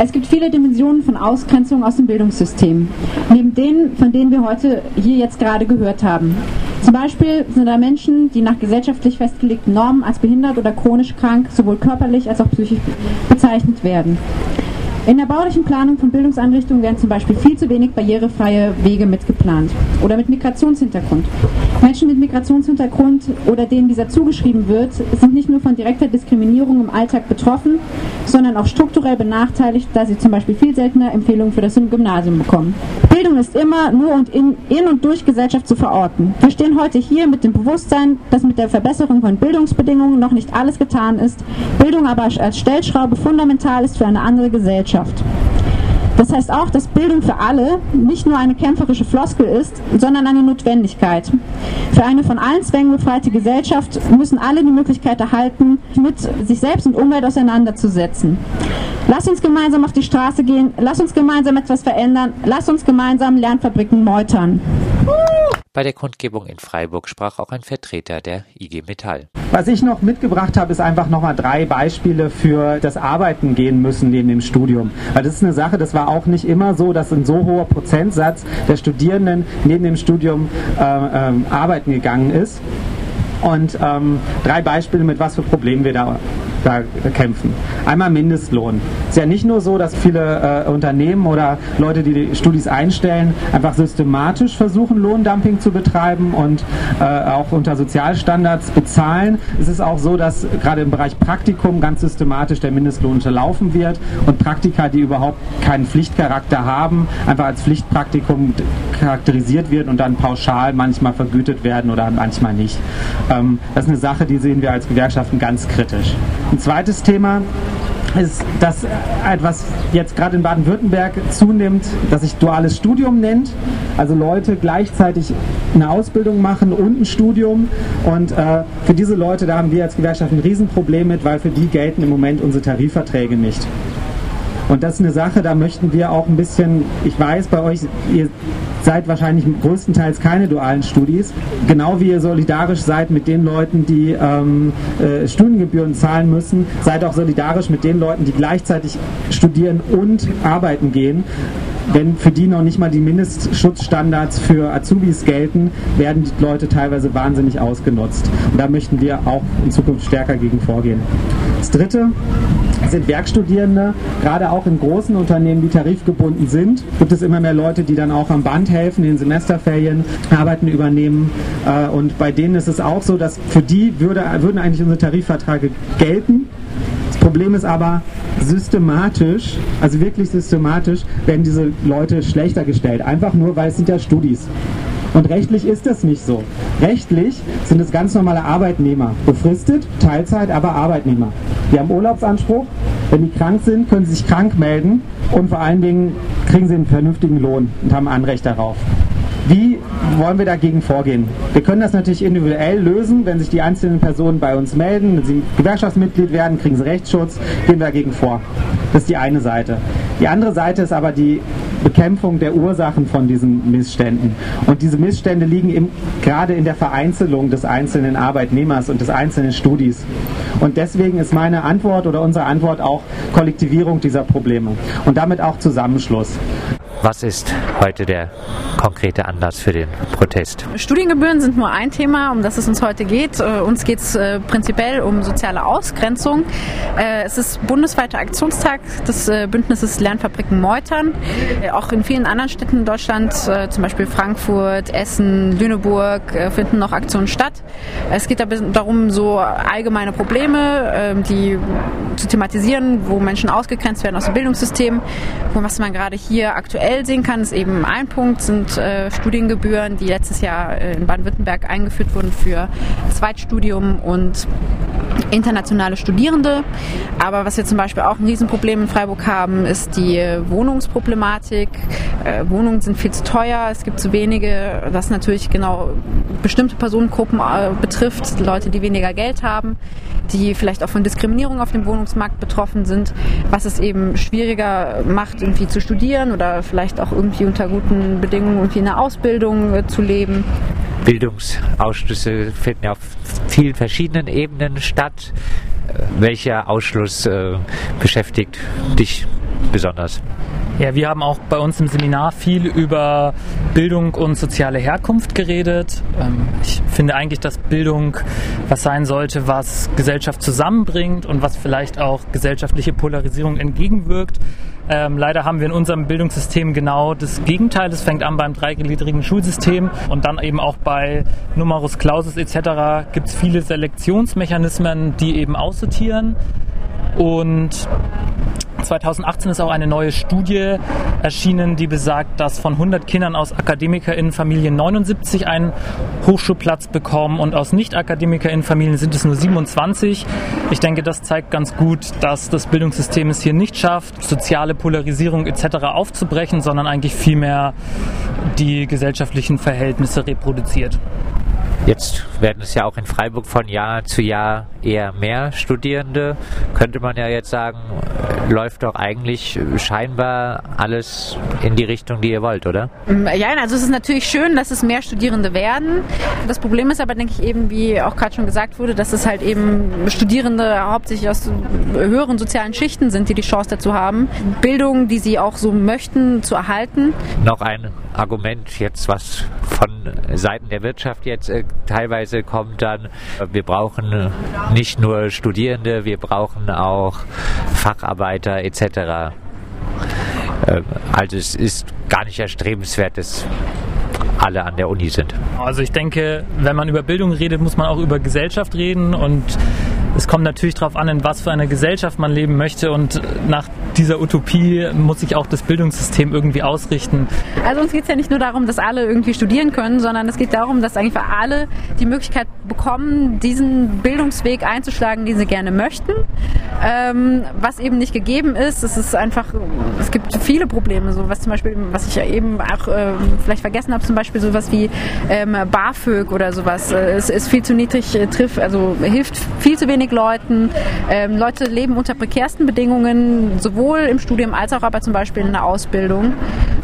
Es gibt viele Dimensionen von Ausgrenzung aus dem Bildungssystem, neben denen, von denen wir heute hier jetzt gerade gehört haben. Zum Beispiel sind da Menschen, die nach gesellschaftlich festgelegten Normen als behindert oder chronisch krank, sowohl körperlich als auch psychisch bezeichnet werden. In der baulichen Planung von Bildungseinrichtungen werden zum Beispiel viel zu wenig barrierefreie Wege mitgeplant. Oder mit Migrationshintergrund. Menschen mit Migrationshintergrund oder denen dieser zugeschrieben wird, sind nicht nur von direkter Diskriminierung im Alltag betroffen, sondern auch strukturell benachteiligt, da sie zum Beispiel viel seltener Empfehlungen für das Gymnasium bekommen. Bildung ist immer nur und in, in und durch Gesellschaft zu verorten. Wir stehen heute hier mit dem Bewusstsein, dass mit der Verbesserung von Bildungsbedingungen noch nicht alles getan ist, Bildung aber als Stellschraube fundamental ist für eine andere Gesellschaft. Gesellschaft. Das heißt auch, dass Bildung für alle nicht nur eine kämpferische Floskel ist, sondern eine Notwendigkeit. Für eine von allen Zwängen befreite Gesellschaft müssen alle die Möglichkeit erhalten, mit sich selbst und Umwelt auseinanderzusetzen. Lass uns gemeinsam auf die Straße gehen, lass uns gemeinsam etwas verändern, lass uns gemeinsam Lernfabriken meutern. Bei der Kundgebung in Freiburg sprach auch ein Vertreter der IG Metall. Was ich noch mitgebracht habe, ist einfach nochmal drei Beispiele für das Arbeiten gehen müssen neben dem Studium. Weil das ist eine Sache, das war auch nicht immer so, dass ein so hoher Prozentsatz der Studierenden neben dem Studium äh, äh, arbeiten gegangen ist. Und ähm, drei Beispiele, mit was für Problemen wir da da kämpfen. Einmal Mindestlohn. Es ist ja nicht nur so, dass viele äh, Unternehmen oder Leute, die die Studis einstellen, einfach systematisch versuchen, Lohndumping zu betreiben und äh, auch unter Sozialstandards bezahlen. Es ist auch so, dass gerade im Bereich Praktikum ganz systematisch der Mindestlohn unterlaufen wird und Praktika, die überhaupt keinen Pflichtcharakter haben, einfach als Pflichtpraktikum charakterisiert wird und dann pauschal manchmal vergütet werden oder manchmal nicht. Ähm, das ist eine Sache, die sehen wir als Gewerkschaften ganz kritisch. Ein zweites Thema ist das etwas jetzt gerade in Baden-Württemberg zunimmt, das sich duales Studium nennt. Also Leute gleichzeitig eine Ausbildung machen und ein Studium. Und äh, für diese Leute, da haben wir als Gewerkschaft ein Riesenproblem mit, weil für die gelten im Moment unsere Tarifverträge nicht. Und das ist eine Sache, da möchten wir auch ein bisschen, ich weiß bei euch, ihr seid wahrscheinlich größtenteils keine dualen Studis, genau wie ihr solidarisch seid mit den Leuten, die ähm, äh, Studiengebühren zahlen müssen, seid auch solidarisch mit den Leuten, die gleichzeitig studieren und arbeiten gehen wenn für die noch nicht mal die Mindestschutzstandards für Azubis gelten, werden die Leute teilweise wahnsinnig ausgenutzt. Und da möchten wir auch in Zukunft stärker gegen vorgehen. Das Dritte sind Werkstudierende, gerade auch in großen Unternehmen, die tarifgebunden sind, gibt es immer mehr Leute, die dann auch am Band helfen, in Semesterferien Arbeiten übernehmen. Äh, und bei denen ist es auch so, dass für die würde, würden eigentlich unsere Tarifverträge gelten, Problem ist aber, systematisch, also wirklich systematisch, werden diese Leute schlechter gestellt. Einfach nur, weil es sind ja Studis. Und rechtlich ist das nicht so. Rechtlich sind es ganz normale Arbeitnehmer. Befristet, Teilzeit, aber Arbeitnehmer. Die haben Urlaubsanspruch. Wenn die krank sind, können sie sich krank melden. Und vor allen Dingen kriegen sie einen vernünftigen Lohn und haben Anrecht darauf. Wie wollen wir dagegen vorgehen? Wir können das natürlich individuell lösen, wenn sich die einzelnen Personen bei uns melden, wenn sie Gewerkschaftsmitglied werden, kriegen sie Rechtsschutz, gehen wir dagegen vor. Das ist die eine Seite. Die andere Seite ist aber die Bekämpfung der Ursachen von diesen Missständen. Und diese Missstände liegen im, gerade in der Vereinzelung des einzelnen Arbeitnehmers und des einzelnen Studis. Und deswegen ist meine Antwort oder unsere Antwort auch Kollektivierung dieser Probleme und damit auch Zusammenschluss. Was ist heute der konkrete Anlass für den Protest? Studiengebühren sind nur ein Thema, um das es uns heute geht. Äh, uns geht es äh, prinzipiell um soziale Ausgrenzung. Äh, es ist bundesweiter Aktionstag des Bündnisses Lernfabriken Meutern. Auch in vielen anderen Städten in Deutschland, zum Beispiel Frankfurt, Essen, Lüneburg, finden noch Aktionen statt. Es geht darum, so allgemeine Probleme, die zu thematisieren, wo Menschen ausgegrenzt werden aus dem Bildungssystem. Was man gerade hier aktuell sehen kann, ist eben ein Punkt, sind äh, Studiengebühren, die letztes Jahr in Baden-Württemberg eingeführt wurden für Zweitstudium und internationale Studierende. Aber was wir zum Beispiel auch ein Riesenproblem in Freiburg haben, ist die Wohnungsproblematik. Äh, Wohnungen sind viel zu teuer, es gibt zu wenige, was natürlich genau bestimmte Personengruppen äh, betrifft, Leute, die weniger Geld haben, die vielleicht auch von Diskriminierung auf dem Wohnungsmarkt betroffen sind, was es eben schwieriger macht, irgendwie zu studieren oder vielleicht auch irgendwie unter guten Bedingungen irgendwie eine Ausbildung äh, zu leben. Bildungsausschlüsse finden ja auf vielen verschiedenen Ebenen statt. Welcher Ausschluss äh, beschäftigt dich besonders? Ja, wir haben auch bei uns im Seminar viel über Bildung und soziale Herkunft geredet. Ähm, ich finde eigentlich, dass Bildung was sein sollte, was Gesellschaft zusammenbringt und was vielleicht auch gesellschaftliche Polarisierung entgegenwirkt. Ähm, leider haben wir in unserem Bildungssystem genau das Gegenteil. Es fängt an beim dreigliedrigen Schulsystem und dann eben auch bei Numerus Clausus etc. gibt es viele Selektionsmechanismen, die eben aussortieren. Und 2018 ist auch eine neue Studie erschienen, die besagt, dass von 100 Kindern aus AkademikerInnenfamilien 79 einen Hochschulplatz bekommen und aus Nicht-AkademikerInnenfamilien sind es nur 27. Ich denke, das zeigt ganz gut, dass das Bildungssystem es hier nicht schafft, soziale Polarisierung etc. aufzubrechen, sondern eigentlich vielmehr die gesellschaftlichen Verhältnisse reproduziert. Jetzt werden es ja auch in Freiburg von Jahr zu Jahr eher mehr Studierende. Könnte man ja jetzt sagen, läuft doch eigentlich scheinbar alles in die Richtung, die ihr wollt, oder? Mm, ja, also es ist natürlich schön, dass es mehr Studierende werden. Das Problem ist aber, denke ich, eben, wie auch gerade schon gesagt wurde, dass es halt eben Studierende hauptsächlich aus höheren sozialen Schichten sind, die die Chance dazu haben, Bildung, die sie auch so möchten, zu erhalten. Noch ein Argument jetzt, was von Seiten der Wirtschaft jetzt äh, teilweise kommt dann, wir brauchen nicht nur Studierende, wir brauchen auch Facharbeiter etc. Äh, also es ist gar nicht erstrebenswert, dass alle an der Uni sind. Also ich denke, wenn man über Bildung redet, muss man auch über Gesellschaft reden und es kommt natürlich darauf an, in was für einer Gesellschaft man leben möchte und nach dieser Utopie muss sich auch das Bildungssystem irgendwie ausrichten. Also uns geht es ja nicht nur darum, dass alle irgendwie studieren können, sondern es geht darum, dass eigentlich alle die Möglichkeit bekommen, diesen Bildungsweg einzuschlagen, den sie gerne möchten. Ähm, was eben nicht gegeben ist, es ist einfach, es gibt viele Probleme, so was zum Beispiel, was ich ja eben auch äh, vielleicht vergessen habe, zum Beispiel sowas wie ähm, BAföG oder sowas. Äh, es ist viel zu niedrig, äh, trifft, also hilft viel zu wenig Leuten. Ähm, Leute leben unter prekärsten Bedingungen, sowohl im Studium als auch aber zum Beispiel in der Ausbildung.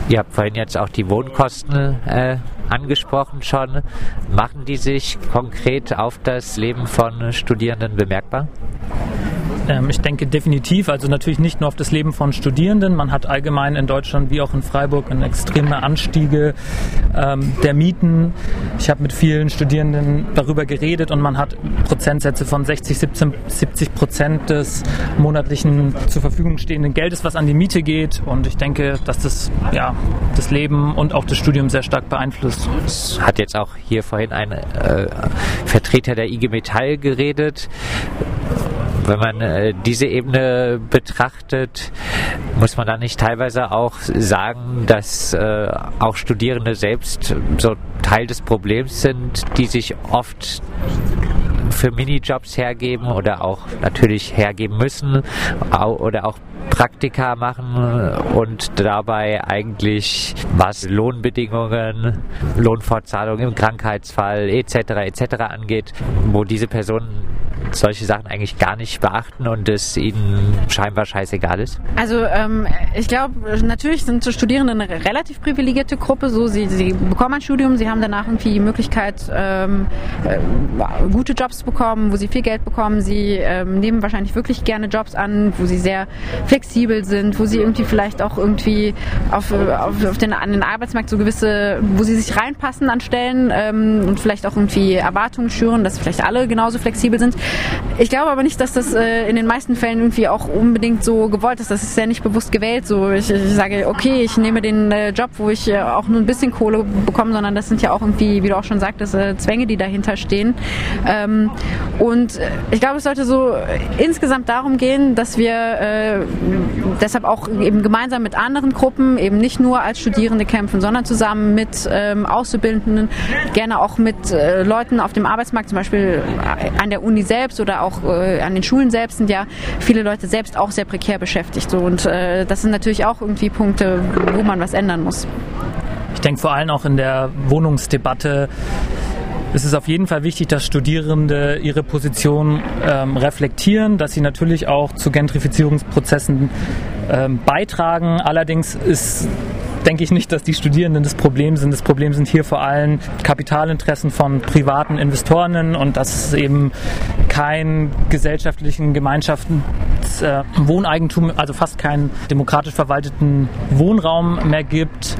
Ihr habt vorhin jetzt auch die Wohnkosten äh, angesprochen schon. Machen die sich konkret auf das Leben von Studierenden bemerkbar? Ähm, ich denke definitiv, also natürlich nicht nur auf das Leben von Studierenden. Man hat allgemein in Deutschland wie auch in Freiburg eine extreme Anstiege ähm, der Mieten. Ich habe mit vielen Studierenden darüber geredet und man hat Prozentsätze von 60, 17, 70 Prozent des monatlichen zur Verfügung stehenden Geldes, was an die Miete geht. Und ich denke, dass das ja, das Leben und auch das Studium sehr stark beeinflusst. Es hat jetzt auch hier vorhin ein äh, Vertreter der IG Metall geredet wenn man äh, diese Ebene betrachtet, muss man da nicht teilweise auch sagen, dass äh, auch Studierende selbst so Teil des Problems sind, die sich oft für Minijobs hergeben oder auch natürlich hergeben müssen oder auch Praktika machen und dabei eigentlich was Lohnbedingungen, Lohnfortzahlung im Krankheitsfall etc. etc. angeht, wo diese Personen solche Sachen eigentlich gar nicht beachten und es ihnen scheinbar scheißegal ist? Also ähm, ich glaube, natürlich sind Studierende eine relativ privilegierte Gruppe. So, sie, sie bekommen ein Studium, sie haben danach irgendwie die Möglichkeit, ähm, äh, gute Jobs zu bekommen, wo sie viel Geld bekommen. Sie ähm, nehmen wahrscheinlich wirklich gerne Jobs an, wo sie sehr flexibel sind, wo sie irgendwie vielleicht auch irgendwie auf, auf, auf den, an den Arbeitsmarkt so gewisse, wo sie sich reinpassen an Stellen ähm, und vielleicht auch irgendwie Erwartungen schüren, dass vielleicht alle genauso flexibel sind. Ich glaube aber nicht, dass das äh, in den meisten Fällen irgendwie auch unbedingt so gewollt ist. Das ist ja nicht bewusst gewählt. So, ich, ich sage, okay, ich nehme den äh, Job, wo ich äh, auch nur ein bisschen Kohle bekomme, sondern das sind ja auch irgendwie, wie du auch schon sagtest, äh, Zwänge, die dahinter stehen. Ähm, und ich glaube, es sollte so insgesamt darum gehen, dass wir äh, deshalb auch eben gemeinsam mit anderen Gruppen eben nicht nur als Studierende kämpfen, sondern zusammen mit ähm, Auszubildenden, gerne auch mit äh, Leuten auf dem Arbeitsmarkt, zum Beispiel an der Uni selbst oder auch äh, an den Schulen selbst sind ja viele Leute selbst auch sehr prekär beschäftigt. So. Und äh, das sind natürlich auch irgendwie Punkte, wo man was ändern muss. Ich denke vor allem auch in der Wohnungsdebatte es ist auf jeden Fall wichtig, dass Studierende ihre Position ähm, reflektieren, dass sie natürlich auch zu Gentrifizierungsprozessen ähm, beitragen. Allerdings ist denke ich nicht, dass die Studierenden das Problem sind. Das Problem sind hier vor allem Kapitalinteressen von privaten Investoren und dass es eben keinen gesellschaftlichen Gemeinschaften äh, Wohneigentum, also fast keinen demokratisch verwalteten Wohnraum mehr gibt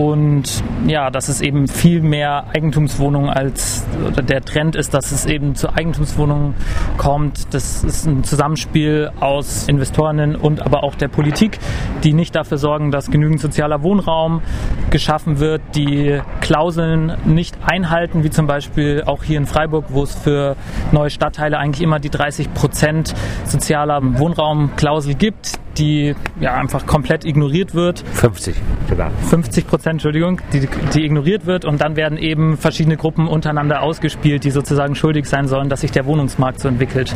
und ja, dass es eben viel mehr Eigentumswohnungen als oder der Trend ist, dass es eben zu Eigentumswohnungen kommt. Das ist ein Zusammenspiel aus Investorinnen und aber auch der Politik, die nicht dafür sorgen, dass genügend sozialer Wohnraum geschaffen wird, die Klauseln nicht einhalten, wie zum Beispiel auch hier in Freiburg, wo es für neue Stadtteile eigentlich immer die 30 Prozent sozialer Wohnraumklausel gibt, die ja einfach komplett ignoriert wird. 50 sogar. 50 Prozent, Entschuldigung, die, die ignoriert wird und dann werden eben verschiedene Gruppen untereinander ausgespielt, die sozusagen schuldig sein sollen, dass sich der Wohnungsmarkt so entwickelt.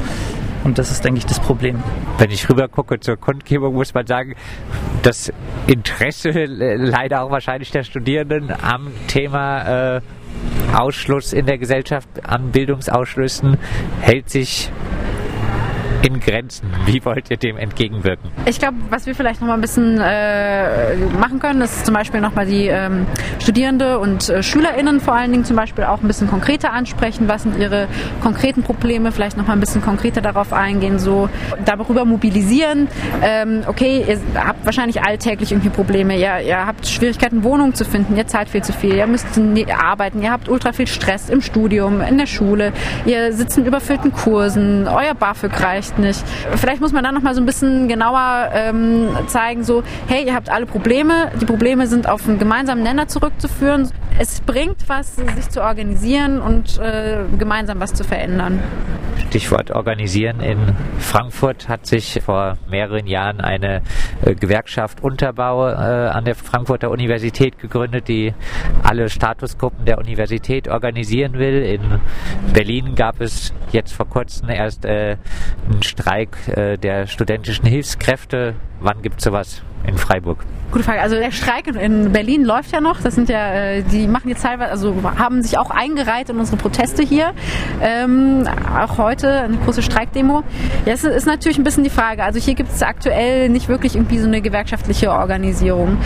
Und das ist, denke ich, das Problem. Wenn ich rüber gucke zur Kundgebung, muss man sagen, das Interesse leider auch wahrscheinlich der Studierenden am Thema äh, Ausschluss in der Gesellschaft, an Bildungsausschlüssen hält sich in Grenzen. Wie wollt ihr dem entgegenwirken? Ich glaube, was wir vielleicht noch mal ein bisschen äh, machen können, ist zum Beispiel noch mal die ähm, Studierende und äh, SchülerInnen vor allen Dingen zum Beispiel auch ein bisschen konkreter ansprechen. Was sind ihre konkreten Probleme? Vielleicht noch mal ein bisschen konkreter darauf eingehen, so darüber mobilisieren. Ähm, okay, ihr habt wahrscheinlich alltäglich irgendwie Probleme. Ihr, ihr habt Schwierigkeiten, Wohnungen zu finden. Ihr zahlt viel zu viel. Ihr müsst arbeiten. Ihr habt ultra viel Stress im Studium, in der Schule. Ihr sitzt in überfüllten Kursen. Euer BAföG reicht vielleicht nicht. Vielleicht muss man dann noch mal so ein bisschen genauer ähm, zeigen, so, hey, ihr habt alle Probleme, die Probleme sind auf einen gemeinsamen Nenner zurückzuführen. Es bringt was, sich zu organisieren und äh, gemeinsam was zu verändern. Stichwort organisieren. In Frankfurt hat sich vor mehreren Jahren eine äh, Gewerkschaft Unterbau äh, an der Frankfurter Universität gegründet, die alle Statusgruppen der Universität organisieren will. In Berlin gab es jetzt vor kurzem erst äh, einen Streik der studentischen Hilfskräfte. Wann gibt es sowas in Freiburg? Gute Frage. Also der Streik in Berlin läuft ja noch. Das sind ja, äh, die machen jetzt teilweise, also haben sich auch eingereiht in unsere Proteste hier. Ähm, auch heute eine große Streikdemo. Ja, es ist natürlich ein bisschen die Frage. Also hier gibt es aktuell nicht wirklich irgendwie so eine gewerkschaftliche Organisierung.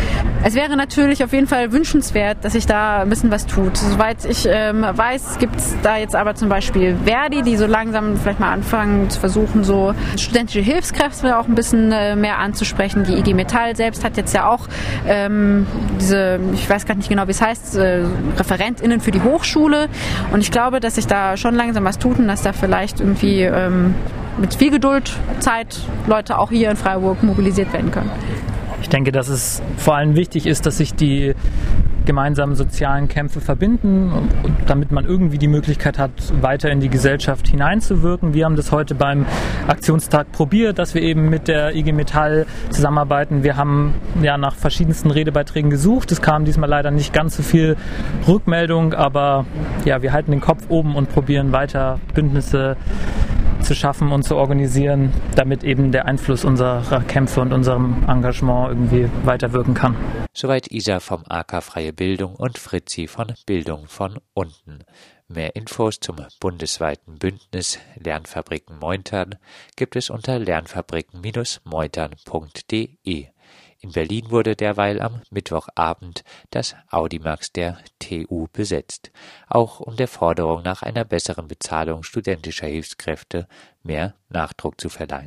Es wäre natürlich auf jeden Fall wünschenswert, dass sich da ein bisschen was tut. Soweit ich ähm, weiß, gibt es da jetzt aber zum Beispiel Verdi, die so langsam vielleicht mal anfangen zu versuchen, so studentische Hilfskräfte auch ein bisschen äh, mehr anzusprechen. Die IG Metall selbst hat jetzt ja auch ähm, diese, ich weiß gar nicht genau, wie es heißt, äh, ReferentInnen für die Hochschule. Und ich glaube, dass sich da schon langsam was tut und dass da vielleicht irgendwie ähm, mit viel Geduld, Zeit Leute auch hier in Freiburg mobilisiert werden können. Ich denke, dass es vor allem wichtig ist, dass sich die gemeinsamen sozialen Kämpfe verbinden, und, damit man irgendwie die Möglichkeit hat, weiter in die Gesellschaft hineinzuwirken. Wir haben das heute beim Aktionstag probiert, dass wir eben mit der IG Metall zusammenarbeiten. Wir haben ja nach verschiedensten Redebeiträgen gesucht. Es kam diesmal leider nicht ganz so viel Rückmeldung, aber ja, wir halten den Kopf oben und probieren weiter Bündnisse zu schaffen und zu organisieren, damit eben der Einfluss unserer Kämpfe und unserem Engagement irgendwie weiterwirken kann. Soweit Isa vom AK Freie Bildung und Fritzi von Bildung von unten. Mehr Infos zum bundesweiten Bündnis Lernfabriken Meutern gibt es unter lernfabriken-meutern.de. In Berlin wurde derweil am Mittwochabend das Audimax der TU besetzt, auch um der Forderung nach einer besseren Bezahlung studentischer Hilfskräfte mehr Nachdruck zu verleihen